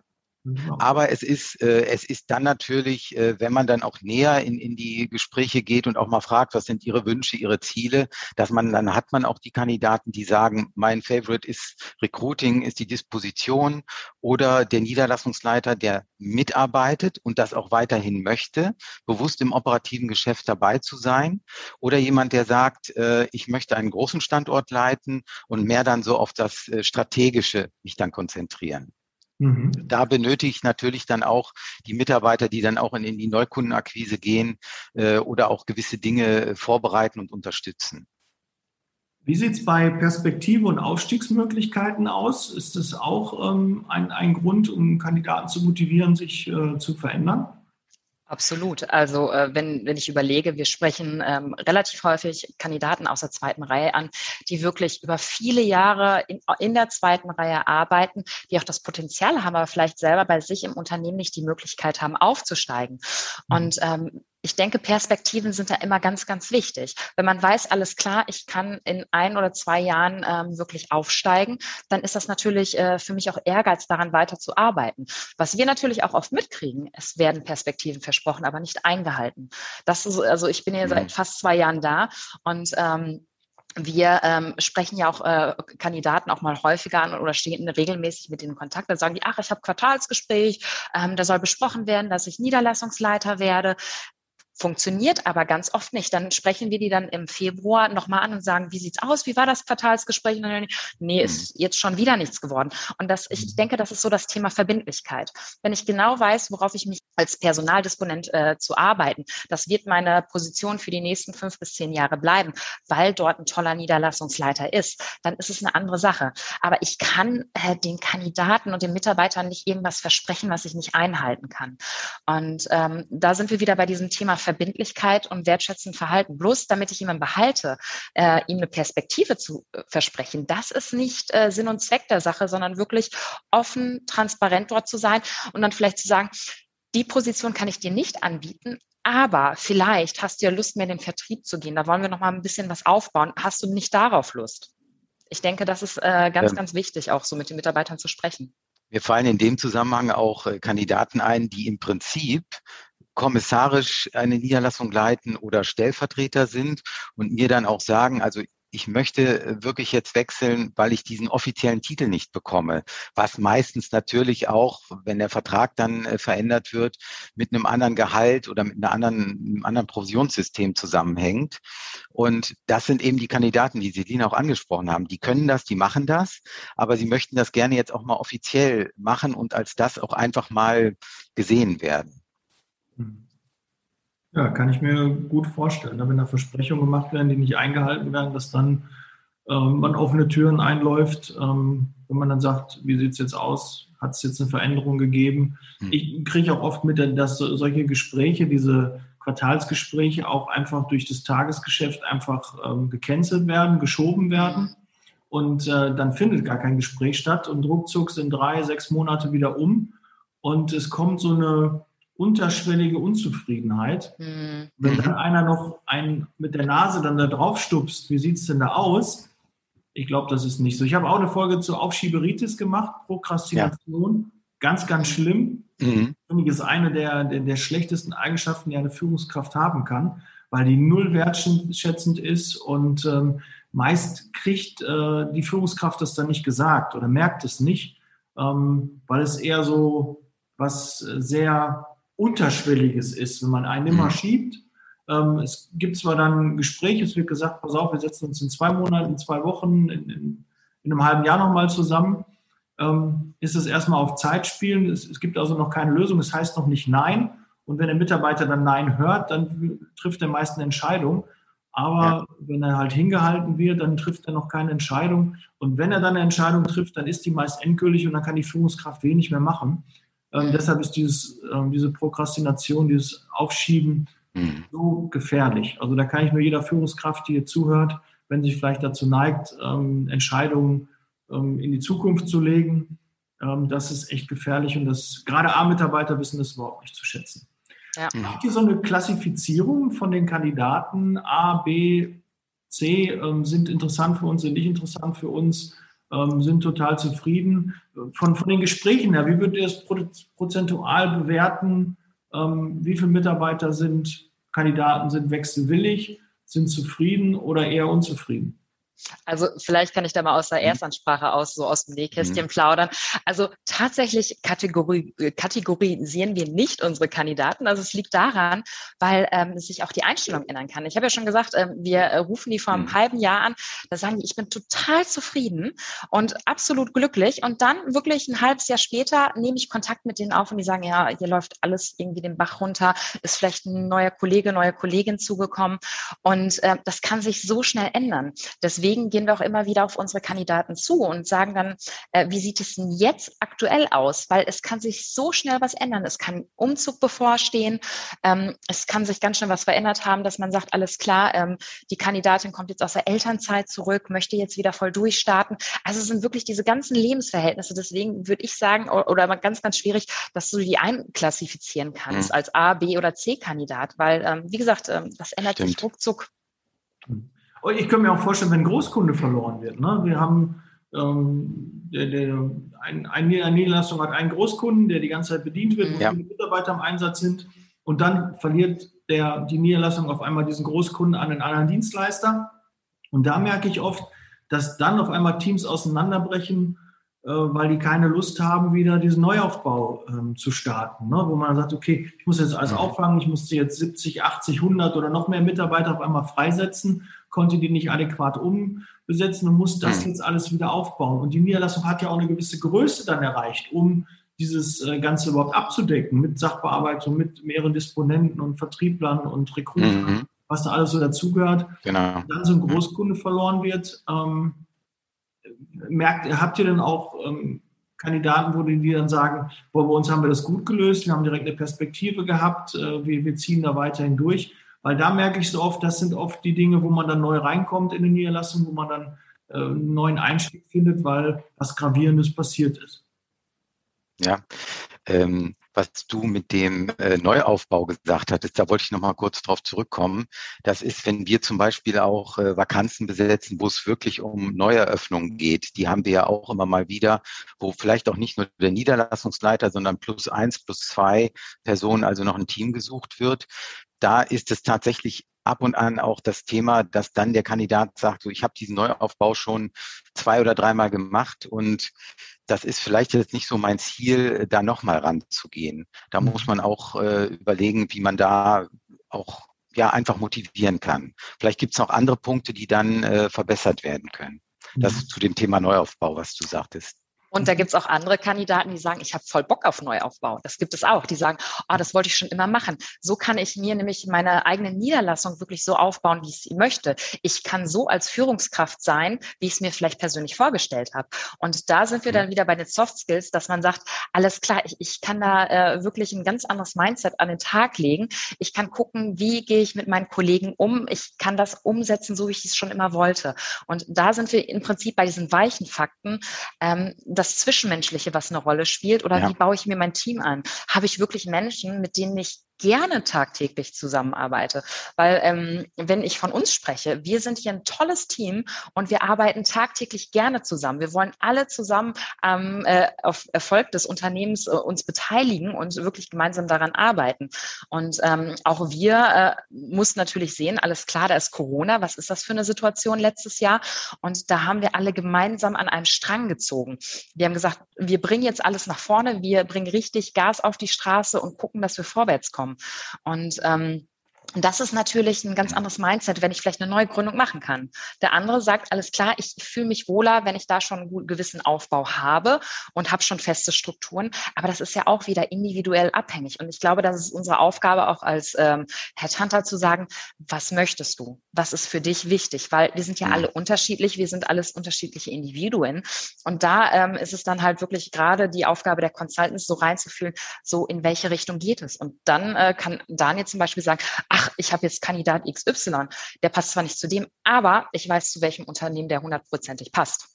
aber es ist, äh, es ist dann natürlich, äh, wenn man dann auch näher in, in die Gespräche geht und auch mal fragt, was sind Ihre Wünsche, Ihre Ziele, dass man, dann hat man auch die Kandidaten, die sagen, mein Favorite ist Recruiting, ist die Disposition oder der Niederlassungsleiter, der mitarbeitet und das auch weiterhin möchte, bewusst im operativen Geschäft dabei zu sein oder jemand, der sagt, äh, ich möchte einen großen Standort leiten und mehr dann so auf das äh, Strategische mich dann konzentrieren. Mhm. Da benötige ich natürlich dann auch die Mitarbeiter, die dann auch in, in die Neukundenakquise gehen äh, oder auch gewisse Dinge vorbereiten und unterstützen. Wie sieht es bei Perspektive und Aufstiegsmöglichkeiten aus? Ist das auch ähm, ein, ein Grund, um Kandidaten zu motivieren, sich äh, zu verändern? Absolut. Also äh, wenn, wenn ich überlege, wir sprechen ähm, relativ häufig Kandidaten aus der zweiten Reihe an, die wirklich über viele Jahre in, in der zweiten Reihe arbeiten, die auch das Potenzial haben, aber vielleicht selber bei sich im Unternehmen nicht die Möglichkeit haben, aufzusteigen. Mhm. Und ähm, ich denke, Perspektiven sind da immer ganz, ganz wichtig. Wenn man weiß, alles klar, ich kann in ein oder zwei Jahren ähm, wirklich aufsteigen, dann ist das natürlich äh, für mich auch Ehrgeiz daran, weiter zu arbeiten. Was wir natürlich auch oft mitkriegen, es werden Perspektiven versprochen, aber nicht eingehalten. Das ist, also ich bin ja seit mhm. fast zwei Jahren da und ähm, wir ähm, sprechen ja auch äh, Kandidaten auch mal häufiger an oder stehen regelmäßig mit in Kontakt. Da sagen die, ach, ich habe Quartalsgespräch, ähm, da soll besprochen werden, dass ich Niederlassungsleiter werde funktioniert aber ganz oft nicht. Dann sprechen wir die dann im Februar nochmal an und sagen, wie sieht's aus? Wie war das Quartalsgespräch? Dann, nee, ist mhm. jetzt schon wieder nichts geworden. Und das, ich mhm. denke, das ist so das Thema Verbindlichkeit. Wenn ich genau weiß, worauf ich mich als Personaldisponent äh, zu arbeiten, das wird meine Position für die nächsten fünf bis zehn Jahre bleiben, weil dort ein toller Niederlassungsleiter ist, dann ist es eine andere Sache. Aber ich kann äh, den Kandidaten und den Mitarbeitern nicht irgendwas versprechen, was ich nicht einhalten kann. Und ähm, da sind wir wieder bei diesem Thema Verbindlichkeit und wertschätzend Verhalten. Bloß damit ich jemanden behalte, äh, ihm eine Perspektive zu äh, versprechen, das ist nicht äh, Sinn und Zweck der Sache, sondern wirklich offen, transparent dort zu sein und dann vielleicht zu sagen, die Position kann ich dir nicht anbieten, aber vielleicht hast du ja Lust, mehr in den Vertrieb zu gehen. Da wollen wir noch mal ein bisschen was aufbauen. Hast du nicht darauf Lust? Ich denke, das ist äh, ganz, ja. ganz wichtig, auch so mit den Mitarbeitern zu sprechen. Mir fallen in dem Zusammenhang auch äh, Kandidaten ein, die im Prinzip kommissarisch eine Niederlassung leiten oder Stellvertreter sind und mir dann auch sagen, also ich möchte äh, wirklich jetzt wechseln, weil ich diesen offiziellen Titel nicht bekomme, was meistens natürlich auch, wenn der Vertrag dann äh, verändert wird, mit einem anderen Gehalt oder mit einer anderen, einem anderen Provisionssystem zusammenhängt. Und das sind eben die Kandidaten, die Selina auch angesprochen haben. Die können das, die machen das, aber sie möchten das gerne jetzt auch mal offiziell machen und als das auch einfach mal gesehen werden. Ja, kann ich mir gut vorstellen. Wenn da Versprechungen gemacht werden, die nicht eingehalten werden, dass dann ähm, man offene Türen einläuft, ähm, wenn man dann sagt, wie sieht es jetzt aus? Hat es jetzt eine Veränderung gegeben? Mhm. Ich kriege auch oft mit, dass solche Gespräche, diese Quartalsgespräche auch einfach durch das Tagesgeschäft einfach ähm, gecancelt werden, geschoben werden. Und äh, dann findet gar kein Gespräch statt und ruckzuck sind drei, sechs Monate wieder um. Und es kommt so eine unterschwellige Unzufriedenheit. Mhm. Wenn dann einer noch einen mit der Nase dann da drauf stupst, wie sieht es denn da aus? Ich glaube, das ist nicht so. Ich habe auch eine Folge zu Aufschieberitis gemacht, Prokrastination. Ja. Ganz, ganz schlimm. Mhm. Ich ist eine der, der, der, schlechtesten Eigenschaften, die eine Führungskraft haben kann, weil die null wertschätzend ist und ähm, meist kriegt äh, die Führungskraft das dann nicht gesagt oder merkt es nicht, ähm, weil es eher so was sehr Unterschwelliges ist, wenn man einen immer mhm. schiebt. Ähm, es gibt zwar dann Gespräche, es wird gesagt, pass auf, wir setzen uns in zwei Monaten, in zwei Wochen, in, in, in einem halben Jahr nochmal zusammen. Ähm, ist es erstmal auf Zeit spielen. Es, es, gibt also noch keine Lösung. Es heißt noch nicht Nein. Und wenn der Mitarbeiter dann Nein hört, dann trifft er meist eine Entscheidung. Aber ja. wenn er halt hingehalten wird, dann trifft er noch keine Entscheidung. Und wenn er dann eine Entscheidung trifft, dann ist die meist endgültig und dann kann die Führungskraft wenig mehr machen. Ähm, deshalb ist dieses, ähm, diese Prokrastination, dieses Aufschieben mhm. so gefährlich. Also da kann ich nur jeder Führungskraft, die hier zuhört, wenn sie vielleicht dazu neigt, ähm, Entscheidungen ähm, in die Zukunft zu legen, ähm, das ist echt gefährlich und das gerade A-Mitarbeiter wissen das überhaupt nicht zu schätzen. Ja. Habt ihr so eine Klassifizierung von den Kandidaten A, B, C ähm, sind interessant für uns, sind nicht interessant für uns? Ähm, sind total zufrieden. Von, von den Gesprächen her, wie würdet ihr das prozentual bewerten? Ähm, wie viele Mitarbeiter sind, Kandidaten sind wechselwillig, sind zufrieden oder eher unzufrieden? Also vielleicht kann ich da mal aus der mhm. Erstansprache aus, so aus dem Nähkästchen mhm. plaudern. Also tatsächlich Kategorie, kategorisieren wir nicht unsere Kandidaten. Also es liegt daran, weil ähm, sich auch die Einstellung ändern kann. Ich habe ja schon gesagt, ähm, wir äh, rufen die vor einem mhm. halben Jahr an, da sagen die, ich bin total zufrieden und absolut glücklich. Und dann wirklich ein halbes Jahr später nehme ich Kontakt mit denen auf und die sagen, ja, hier läuft alles irgendwie den Bach runter, ist vielleicht ein neuer Kollege, neue Kollegin zugekommen. Und äh, das kann sich so schnell ändern. Deswegen deswegen gehen wir auch immer wieder auf unsere Kandidaten zu und sagen dann, äh, wie sieht es denn jetzt aktuell aus? Weil es kann sich so schnell was ändern. Es kann Umzug bevorstehen. Ähm, es kann sich ganz schnell was verändert haben, dass man sagt, alles klar, ähm, die Kandidatin kommt jetzt aus der Elternzeit zurück, möchte jetzt wieder voll durchstarten. Also es sind wirklich diese ganzen Lebensverhältnisse. Deswegen würde ich sagen, oder ganz, ganz schwierig, dass du die einklassifizieren kannst mhm. als A, B oder C-Kandidat, weil, ähm, wie gesagt, ähm, das ändert Stimmt. sich ruckzuck. Ich könnte mir auch vorstellen, wenn ein Großkunde verloren wird. Ne? Wir haben ähm, der, der, ein, eine Niederlassung hat einen Großkunden, der die ganze Zeit bedient wird, wo ja. viele Mitarbeiter im Einsatz sind. Und dann verliert der, die Niederlassung auf einmal diesen Großkunden an einen anderen Dienstleister. Und da merke ich oft, dass dann auf einmal Teams auseinanderbrechen, äh, weil die keine Lust haben, wieder diesen Neuaufbau ähm, zu starten. Ne? Wo man sagt, okay, ich muss jetzt alles mhm. auffangen, ich musste jetzt 70, 80, 100 oder noch mehr Mitarbeiter auf einmal freisetzen, konnte die nicht adäquat umbesetzen und muss das mhm. jetzt alles wieder aufbauen. Und die Niederlassung hat ja auch eine gewisse Größe dann erreicht, um dieses äh, Ganze überhaupt abzudecken mit Sachbearbeitung, mit mehreren Disponenten und Vertrieblern und Rekrutern, mhm. was da alles so dazugehört. Genau. Dann so ein Großkunde verloren wird. Ähm, merkt, habt ihr denn auch ähm, Kandidaten, wo die dann sagen, boah, bei uns haben wir das gut gelöst, wir haben direkt eine Perspektive gehabt, äh, wir, wir ziehen da weiterhin durch. Weil da merke ich so oft, das sind oft die Dinge, wo man dann neu reinkommt in die Niederlassung, wo man dann äh, einen neuen Einstieg findet, weil was Gravierendes passiert ist. Ja, ähm, was du mit dem äh, Neuaufbau gesagt hattest, da wollte ich noch mal kurz drauf zurückkommen. Das ist, wenn wir zum Beispiel auch äh, Vakanzen besetzen, wo es wirklich um Neueröffnungen geht. Die haben wir ja auch immer mal wieder, wo vielleicht auch nicht nur der Niederlassungsleiter, sondern plus eins, plus zwei Personen, also noch ein Team gesucht wird. Da ist es tatsächlich ab und an auch das Thema, dass dann der Kandidat sagt, so ich habe diesen Neuaufbau schon zwei oder dreimal gemacht und das ist vielleicht jetzt nicht so mein Ziel, da nochmal ranzugehen. Da mhm. muss man auch äh, überlegen, wie man da auch ja einfach motivieren kann. Vielleicht gibt es noch andere Punkte, die dann äh, verbessert werden können. Das mhm. zu dem Thema Neuaufbau, was du sagtest. Und da mhm. gibt es auch andere Kandidaten, die sagen, ich habe voll Bock auf Neuaufbau. Das gibt es auch. Die sagen, oh, das wollte ich schon immer machen. So kann ich mir nämlich meine eigene Niederlassung wirklich so aufbauen, wie ich sie möchte. Ich kann so als Führungskraft sein, wie ich es mir vielleicht persönlich vorgestellt habe. Und da sind wir dann wieder bei den Soft Skills, dass man sagt, alles klar, ich, ich kann da äh, wirklich ein ganz anderes Mindset an den Tag legen. Ich kann gucken, wie gehe ich mit meinen Kollegen um. Ich kann das umsetzen, so wie ich es schon immer wollte. Und da sind wir im Prinzip bei diesen weichen Fakten, ähm, das Zwischenmenschliche, was eine Rolle spielt? Oder ja. wie baue ich mir mein Team an? Habe ich wirklich Menschen, mit denen ich gerne tagtäglich zusammenarbeite. Weil ähm, wenn ich von uns spreche, wir sind hier ein tolles Team und wir arbeiten tagtäglich gerne zusammen. Wir wollen alle zusammen am äh, auf Erfolg des Unternehmens äh, uns beteiligen und wirklich gemeinsam daran arbeiten. Und ähm, auch wir äh, mussten natürlich sehen, alles klar, da ist Corona. Was ist das für eine Situation letztes Jahr? Und da haben wir alle gemeinsam an einem Strang gezogen. Wir haben gesagt, wir bringen jetzt alles nach vorne, wir bringen richtig Gas auf die Straße und gucken, dass wir vorwärts kommen bekommen. Und ähm, und das ist natürlich ein ganz anderes Mindset, wenn ich vielleicht eine neue Gründung machen kann. Der andere sagt, alles klar, ich fühle mich wohler, wenn ich da schon einen gewissen Aufbau habe und habe schon feste Strukturen. Aber das ist ja auch wieder individuell abhängig. Und ich glaube, das ist unsere Aufgabe auch als ähm, Headhunter zu sagen, was möchtest du? Was ist für dich wichtig? Weil wir sind ja alle unterschiedlich, wir sind alles unterschiedliche Individuen. Und da ähm, ist es dann halt wirklich gerade die Aufgabe der Consultants, so reinzufühlen, so in welche Richtung geht es. Und dann äh, kann Daniel zum Beispiel sagen, ach, ich habe jetzt Kandidat XY, der passt zwar nicht zu dem, aber ich weiß, zu welchem Unternehmen der hundertprozentig passt.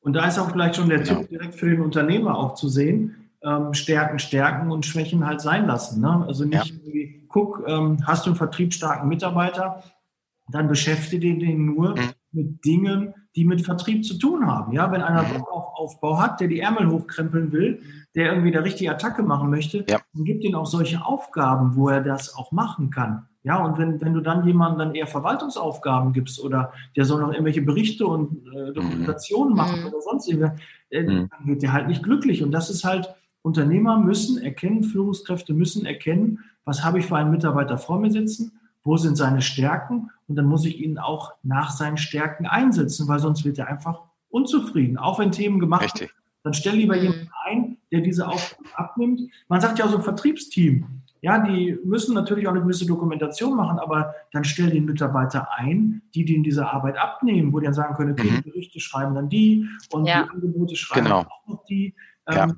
Und da ist auch vielleicht schon der genau. Tipp direkt für den Unternehmer auch zu sehen, ähm, Stärken stärken und Schwächen halt sein lassen. Ne? Also nicht ja. irgendwie, guck, ähm, hast du einen vertriebsstarken Mitarbeiter, dann beschäftige den nur mhm. mit Dingen, die mit Vertrieb zu tun haben. Ja, wenn einer. Bock auf Aufbau hat, der die Ärmel hochkrempeln will, der irgendwie der richtige Attacke machen möchte, ja. dann gibt ihm auch solche Aufgaben, wo er das auch machen kann. Ja, und wenn, wenn du dann jemandem dann eher Verwaltungsaufgaben gibst oder der soll noch irgendwelche Berichte und äh, Dokumentationen mhm. machen mhm. oder sonst irgendwas, äh, mhm. dann wird der halt nicht glücklich. Und das ist halt, Unternehmer müssen erkennen, Führungskräfte müssen erkennen, was habe ich für einen Mitarbeiter vor mir sitzen, wo sind seine Stärken und dann muss ich ihn auch nach seinen Stärken einsetzen, weil sonst wird er einfach unzufrieden. Auch wenn Themen gemacht werden, dann stell lieber mhm. jemanden ein, der diese Aufgabe abnimmt. Man sagt ja auch so ein Vertriebsteam. Ja, die müssen natürlich auch eine gewisse Dokumentation machen, aber dann stell den Mitarbeiter ein, die denen diese Arbeit abnehmen, wo die dann sagen können, okay, mhm. die Berichte schreiben dann die und ja. die Angebote schreiben genau. auch noch die. Ähm, ja.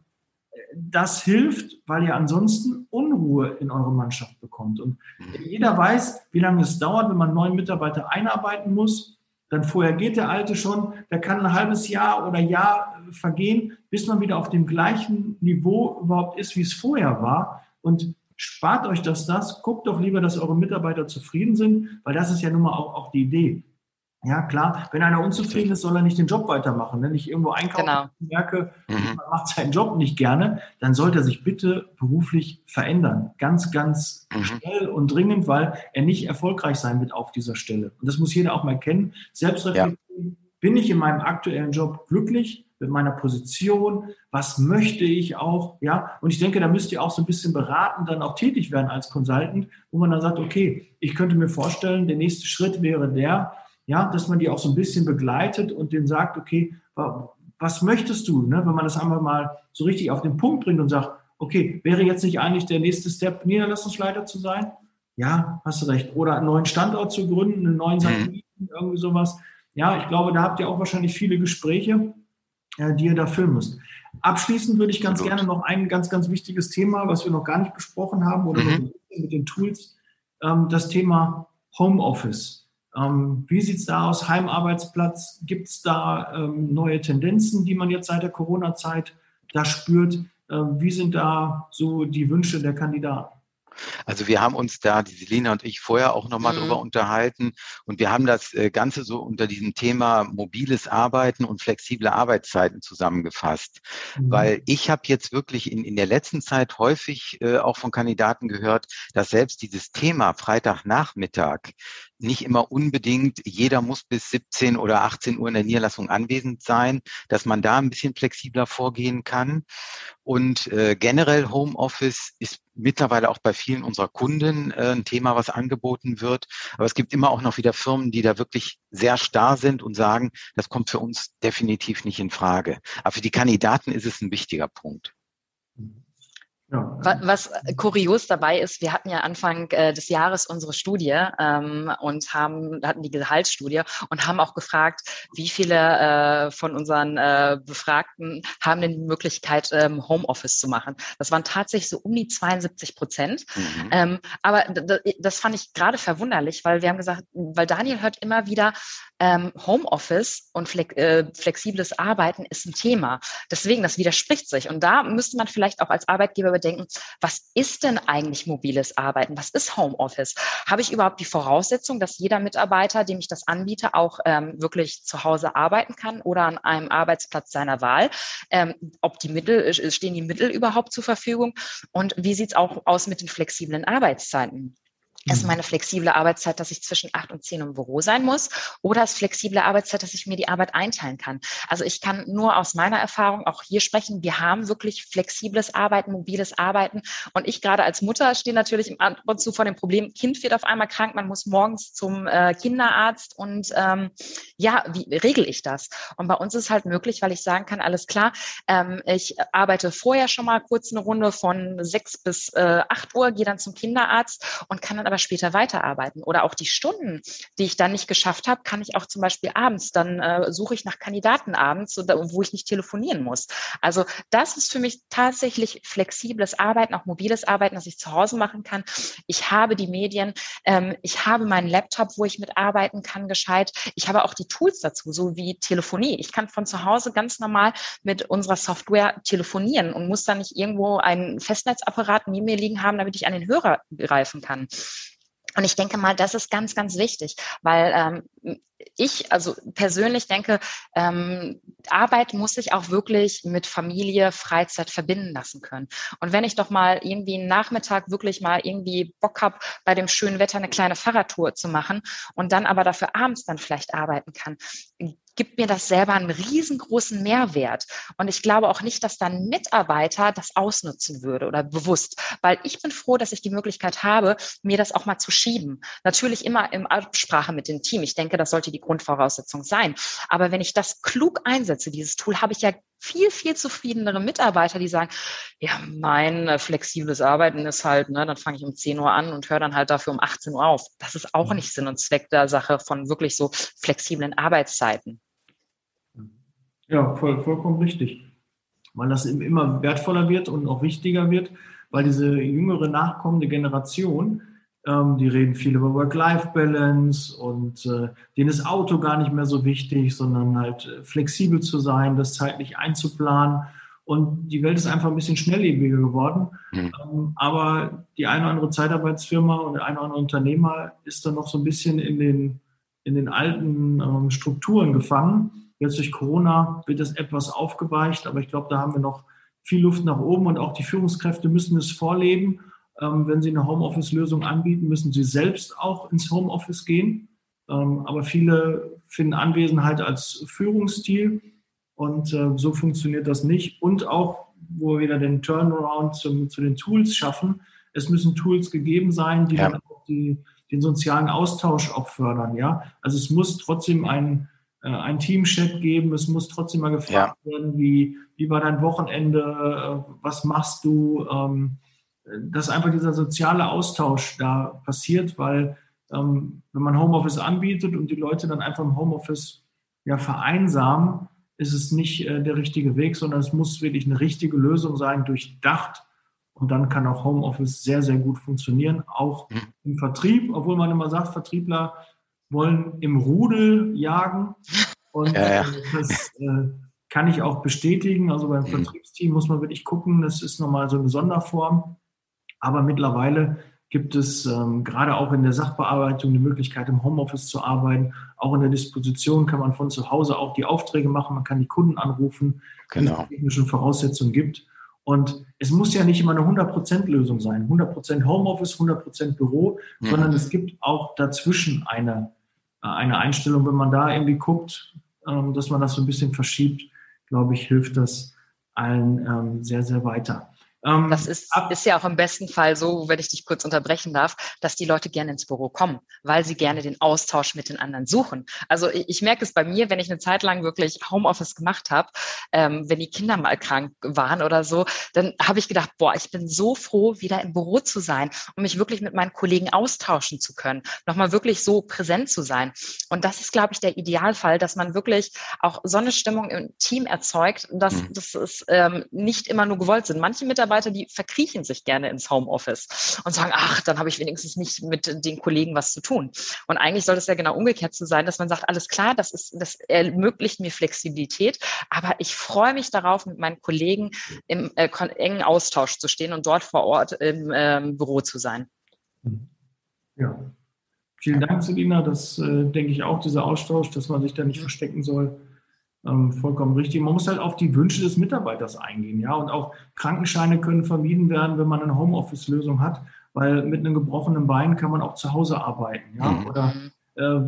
Das hilft, weil ihr ansonsten Unruhe in eure Mannschaft bekommt. Und jeder weiß, wie lange es dauert, wenn man neuen Mitarbeiter einarbeiten muss. Dann vorher geht der alte schon, der kann ein halbes Jahr oder Jahr vergehen, bis man wieder auf dem gleichen Niveau überhaupt ist, wie es vorher war. Und spart euch das das, guckt doch lieber, dass eure Mitarbeiter zufrieden sind, weil das ist ja nun mal auch, auch die Idee. Ja, klar, wenn einer unzufrieden ist, soll er nicht den Job weitermachen. Wenn ich irgendwo einkaufe genau. merke, mhm. man macht seinen Job nicht gerne, dann sollte er sich bitte beruflich verändern. Ganz, ganz mhm. schnell und dringend, weil er nicht erfolgreich sein wird auf dieser Stelle. Und das muss jeder auch mal kennen. Selbstreflexion, ja. bin ich in meinem aktuellen Job glücklich? mit meiner Position, was möchte ich auch, ja, und ich denke, da müsst ihr auch so ein bisschen beraten, dann auch tätig werden als Consultant, wo man dann sagt, okay, ich könnte mir vorstellen, der nächste Schritt wäre der, ja, dass man die auch so ein bisschen begleitet und denen sagt, okay, was möchtest du, ne? wenn man das einmal mal so richtig auf den Punkt bringt und sagt, okay, wäre jetzt nicht eigentlich der nächste Step, Niederlassungsleiter zu sein? Ja, hast du recht. Oder einen neuen Standort zu gründen, einen neuen mhm. Satelliten, irgendwie sowas. Ja, ich glaube, da habt ihr auch wahrscheinlich viele Gespräche äh, die ihr da füllen müsst. Abschließend würde ich ganz Absolut. gerne noch ein ganz, ganz wichtiges Thema, was wir noch gar nicht besprochen haben oder mhm. mit den Tools, ähm, das Thema Homeoffice. Ähm, wie sieht es da aus? Heimarbeitsplatz? Gibt es da ähm, neue Tendenzen, die man jetzt seit der Corona-Zeit da spürt? Äh, wie sind da so die Wünsche der Kandidaten? Also wir haben uns da, die Selina und ich, vorher auch nochmal mhm. drüber unterhalten und wir haben das äh, Ganze so unter diesem Thema mobiles Arbeiten und flexible Arbeitszeiten zusammengefasst. Mhm. Weil ich habe jetzt wirklich in, in der letzten Zeit häufig äh, auch von Kandidaten gehört, dass selbst dieses Thema Freitagnachmittag nicht immer unbedingt, jeder muss bis 17 oder 18 Uhr in der Niederlassung anwesend sein, dass man da ein bisschen flexibler vorgehen kann. Und äh, generell Homeoffice ist mittlerweile auch bei vielen unserer Kunden äh, ein Thema, was angeboten wird. Aber es gibt immer auch noch wieder Firmen, die da wirklich sehr starr sind und sagen, das kommt für uns definitiv nicht in Frage. Aber für die Kandidaten ist es ein wichtiger Punkt. Ja. Was kurios dabei ist, wir hatten ja Anfang äh, des Jahres unsere Studie ähm, und haben hatten die Gehaltsstudie und haben auch gefragt, wie viele äh, von unseren äh, Befragten haben denn die Möglichkeit, ähm, Homeoffice zu machen. Das waren tatsächlich so um die 72 Prozent. Mhm. Ähm, aber das fand ich gerade verwunderlich, weil wir haben gesagt, weil Daniel hört immer wieder, ähm, Homeoffice und flex äh, flexibles Arbeiten ist ein Thema. Deswegen, das widerspricht sich. Und da müsste man vielleicht auch als Arbeitgeber überdenken, was ist denn eigentlich mobiles Arbeiten? Was ist Homeoffice? Habe ich überhaupt die Voraussetzung, dass jeder Mitarbeiter, dem ich das anbiete, auch ähm, wirklich zu Hause arbeiten kann oder an einem Arbeitsplatz seiner Wahl? Ähm, ob die Mittel, äh, stehen die Mittel überhaupt zur Verfügung? Und wie sieht es auch aus mit den flexiblen Arbeitszeiten? Ist mhm. meine flexible Arbeitszeit, dass ich zwischen acht und zehn im Büro sein muss? Oder ist flexible Arbeitszeit, dass ich mir die Arbeit einteilen kann? Also ich kann nur aus meiner Erfahrung auch hier sprechen. Wir haben wirklich flexibles Arbeiten, mobiles Arbeiten. Und ich gerade als Mutter stehe natürlich ab und zu vor dem Problem, Kind wird auf einmal krank, man muss morgens zum äh, Kinderarzt und ähm, ja, wie regel ich das? Und bei uns ist halt möglich, weil ich sagen kann, alles klar, ähm, ich arbeite vorher schon mal kurz eine Runde von sechs bis äh, acht Uhr, gehe dann zum Kinderarzt und kann dann aber aber später weiterarbeiten. Oder auch die Stunden, die ich dann nicht geschafft habe, kann ich auch zum Beispiel abends, dann äh, suche ich nach Kandidaten abends, wo ich nicht telefonieren muss. Also das ist für mich tatsächlich flexibles Arbeiten, auch mobiles Arbeiten, das ich zu Hause machen kann. Ich habe die Medien, ähm, ich habe meinen Laptop, wo ich mitarbeiten kann, gescheit. Ich habe auch die Tools dazu, so wie Telefonie. Ich kann von zu Hause ganz normal mit unserer Software telefonieren und muss dann nicht irgendwo einen Festnetzapparat neben mir liegen haben, damit ich an den Hörer greifen kann. Und ich denke mal, das ist ganz, ganz wichtig, weil ähm, ich also persönlich denke, ähm, Arbeit muss sich auch wirklich mit Familie, Freizeit verbinden lassen können. Und wenn ich doch mal irgendwie einen Nachmittag wirklich mal irgendwie Bock habe, bei dem schönen Wetter eine kleine Fahrradtour zu machen und dann aber dafür abends dann vielleicht arbeiten kann, gibt mir das selber einen riesengroßen Mehrwert. Und ich glaube auch nicht, dass dann Mitarbeiter das ausnutzen würde oder bewusst, weil ich bin froh, dass ich die Möglichkeit habe, mir das auch mal zu schieben. Natürlich immer im Absprache mit dem Team. Ich denke, das sollte die Grundvoraussetzung sein. Aber wenn ich das klug einsetze, dieses Tool, habe ich ja viel, viel zufriedenere Mitarbeiter, die sagen, ja, mein äh, flexibles Arbeiten ist halt, ne, dann fange ich um 10 Uhr an und höre dann halt dafür um 18 Uhr auf. Das ist auch mhm. nicht Sinn und Zweck der Sache von wirklich so flexiblen Arbeitszeiten. Ja, voll, vollkommen richtig. Weil das immer wertvoller wird und auch wichtiger wird, weil diese jüngere nachkommende Generation, ähm, die reden viel über Work-Life-Balance und äh, denen ist Auto gar nicht mehr so wichtig, sondern halt äh, flexibel zu sein, das zeitlich einzuplanen. Und die Welt ist einfach ein bisschen schnelllebiger geworden. Mhm. Ähm, aber die eine oder andere Zeitarbeitsfirma und der eine oder andere Unternehmer ist dann noch so ein bisschen in den, in den alten ähm, Strukturen gefangen. Jetzt durch Corona wird das etwas aufgeweicht, aber ich glaube, da haben wir noch viel Luft nach oben und auch die Führungskräfte müssen es vorleben ähm, wenn Sie eine Homeoffice-Lösung anbieten, müssen Sie selbst auch ins Homeoffice gehen. Ähm, aber viele finden Anwesenheit als Führungsstil und äh, so funktioniert das nicht. Und auch, wo wir wieder den Turnaround zum, zu den Tools schaffen, es müssen Tools gegeben sein, die ja. dann auch die, den sozialen Austausch auch fördern. Ja? Also es muss trotzdem ein, äh, ein Team-Chat geben, es muss trotzdem mal gefragt ja. werden, wie, wie war dein Wochenende, äh, was machst du, ähm, dass einfach dieser soziale Austausch da passiert, weil ähm, wenn man Homeoffice anbietet und die Leute dann einfach im Homeoffice ja vereinsamen, ist es nicht äh, der richtige Weg, sondern es muss wirklich eine richtige Lösung sein, durchdacht. Und dann kann auch Homeoffice sehr, sehr gut funktionieren, auch mhm. im Vertrieb, obwohl man immer sagt, Vertriebler wollen im Rudel jagen. Und ja, ja. Äh, das äh, kann ich auch bestätigen. Also beim mhm. Vertriebsteam muss man wirklich gucken, das ist nochmal so eine Sonderform. Aber mittlerweile gibt es ähm, gerade auch in der Sachbearbeitung die Möglichkeit, im Homeoffice zu arbeiten. Auch in der Disposition kann man von zu Hause auch die Aufträge machen, man kann die Kunden anrufen, genau. wenn es technische Voraussetzungen gibt. Und es muss ja nicht immer eine 100%-Lösung sein. 100% Homeoffice, 100% Büro, mhm. sondern es gibt auch dazwischen eine, eine Einstellung. Wenn man da irgendwie guckt, ähm, dass man das so ein bisschen verschiebt, glaube ich, hilft das allen ähm, sehr, sehr weiter. Ähm, das ist, ist ja auch im besten Fall so, wenn ich dich kurz unterbrechen darf, dass die Leute gerne ins Büro kommen, weil sie gerne den Austausch mit den anderen suchen. Also ich, ich merke es bei mir, wenn ich eine Zeit lang wirklich Homeoffice gemacht habe, ähm, wenn die Kinder mal krank waren oder so, dann habe ich gedacht, boah, ich bin so froh, wieder im Büro zu sein und mich wirklich mit meinen Kollegen austauschen zu können, nochmal wirklich so präsent zu sein. Und das ist, glaube ich, der Idealfall, dass man wirklich auch so eine Stimmung im Team erzeugt, dass mhm. das ist ähm, nicht immer nur gewollt sind. Manche Mitarbeiter Mitarbeiter, die verkriechen sich gerne ins Homeoffice und sagen, ach, dann habe ich wenigstens nicht mit den Kollegen was zu tun. Und eigentlich soll es ja genau umgekehrt zu sein, dass man sagt, alles klar, das ist, das ermöglicht mir Flexibilität, aber ich freue mich darauf, mit meinen Kollegen im äh, engen Austausch zu stehen und dort vor Ort im ähm, Büro zu sein. Ja. Vielen Dank, Selina. Das äh, denke ich auch, dieser Austausch, dass man sich da nicht verstecken soll ähm, vollkommen richtig. Man muss halt auf die Wünsche des Mitarbeiters eingehen, ja. Und auch Krankenscheine können vermieden werden, wenn man eine Homeoffice-Lösung hat, weil mit einem gebrochenen Bein kann man auch zu Hause arbeiten, ja. Mhm. Oder äh,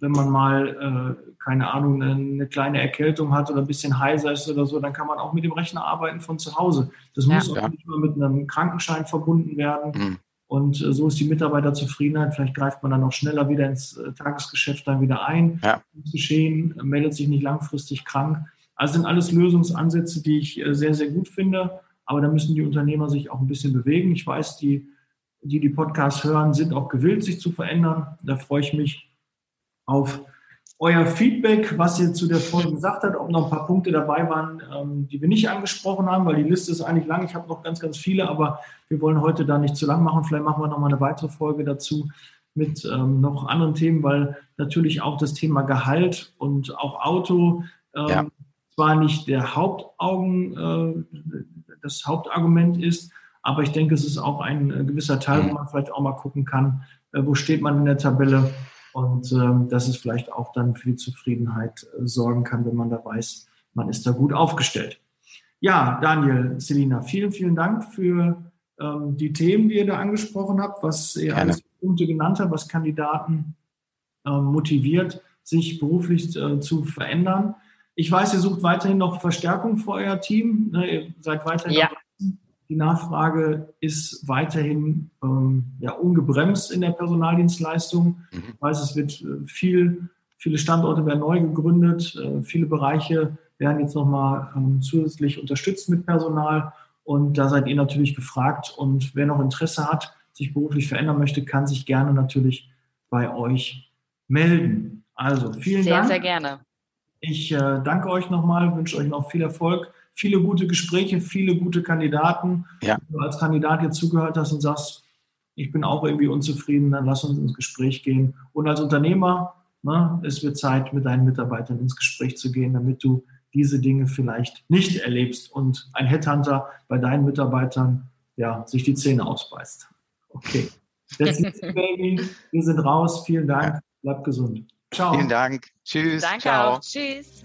wenn man mal, äh, keine Ahnung, eine, eine, kleine Erkältung hat oder ein bisschen heiser ist oder so, dann kann man auch mit dem Rechner arbeiten von zu Hause. Das ja, muss auch ja. nicht mal mit einem Krankenschein verbunden werden. Mhm. Und äh, so ist die Mitarbeiterzufriedenheit. Vielleicht greift man dann auch schneller wieder ins äh, Tagesgeschäft dann wieder ein. Ja. Geschehen, meldet sich nicht langfristig krank. Also sind alles Lösungsansätze, die ich äh, sehr, sehr gut finde. Aber da müssen die Unternehmer sich auch ein bisschen bewegen. Ich weiß, die, die die Podcasts hören, sind auch gewillt, sich zu verändern. Da freue ich mich auf euer Feedback, was ihr zu der Folge gesagt habt, ob noch ein paar Punkte dabei waren, ähm, die wir nicht angesprochen haben, weil die Liste ist eigentlich lang. Ich habe noch ganz, ganz viele, aber wir wollen heute da nicht zu lang machen. Vielleicht machen wir noch mal eine weitere Folge dazu mit ähm, noch anderen Themen, weil natürlich auch das Thema Gehalt und auch Auto ähm, ja. zwar nicht der Hauptaugen, äh, das Hauptargument ist, aber ich denke, es ist auch ein äh, gewisser Teil, wo mhm. man vielleicht auch mal gucken kann, äh, wo steht man in der Tabelle und ähm, dass es vielleicht auch dann für die Zufriedenheit äh, sorgen kann, wenn man da weiß, man ist da gut aufgestellt. Ja, Daniel, Selina, vielen, vielen Dank für ähm, die Themen, die ihr da angesprochen habt, was ihr Gerne. alles Punkte genannt habt, was Kandidaten ähm, motiviert, sich beruflich äh, zu verändern. Ich weiß, ihr sucht weiterhin noch Verstärkung für euer Team. Ne, ihr seid weiterhin ja. Die Nachfrage ist weiterhin ähm, ja, ungebremst in der Personaldienstleistung. Mhm. Ich weiß, es wird äh, viel, viele Standorte werden neu gegründet, äh, viele Bereiche werden jetzt nochmal ähm, zusätzlich unterstützt mit Personal. Und da seid ihr natürlich gefragt. Und wer noch Interesse hat, sich beruflich verändern möchte, kann sich gerne natürlich bei euch melden. Also vielen sehr, Dank. Sehr, sehr gerne. Ich äh, danke euch nochmal, wünsche euch noch viel Erfolg, viele gute Gespräche, viele gute Kandidaten. Ja. Wenn du als Kandidat jetzt zugehört hast und sagst, ich bin auch irgendwie unzufrieden, dann lass uns ins Gespräch gehen. Und als Unternehmer, ne, es wird Zeit, mit deinen Mitarbeitern ins Gespräch zu gehen, damit du diese Dinge vielleicht nicht erlebst und ein Headhunter bei deinen Mitarbeitern ja, sich die Zähne ausbeißt. Okay. That's it, baby. Wir sind raus. Vielen Dank. Bleib gesund. Ciao. Vielen Dank. Tschüss. Danke Ciao. auch. Tschüss.